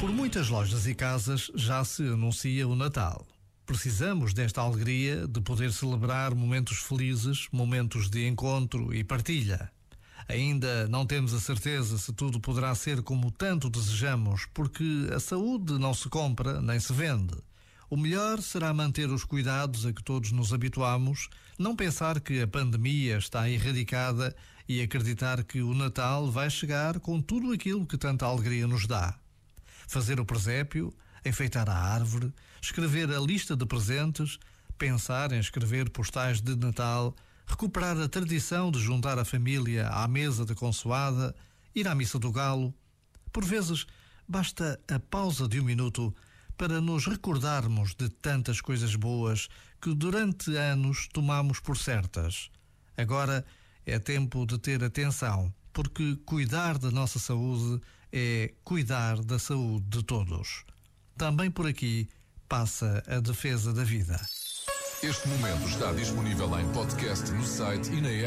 Por muitas lojas e casas já se anuncia o Natal. Precisamos desta alegria de poder celebrar momentos felizes, momentos de encontro e partilha. Ainda não temos a certeza se tudo poderá ser como tanto desejamos, porque a saúde não se compra nem se vende. O melhor será manter os cuidados a que todos nos habituamos, não pensar que a pandemia está erradicada e acreditar que o Natal vai chegar com tudo aquilo que tanta alegria nos dá. Fazer o presépio, enfeitar a árvore, escrever a lista de presentes, pensar em escrever postais de Natal, recuperar a tradição de juntar a família à mesa da consoada, ir à missa do galo. Por vezes, basta a pausa de um minuto para nos recordarmos de tantas coisas boas que durante anos tomamos por certas. Agora é tempo de ter atenção, porque cuidar da nossa saúde é cuidar da saúde de todos. Também por aqui passa a defesa da vida. Este momento está disponível em podcast no site e na app.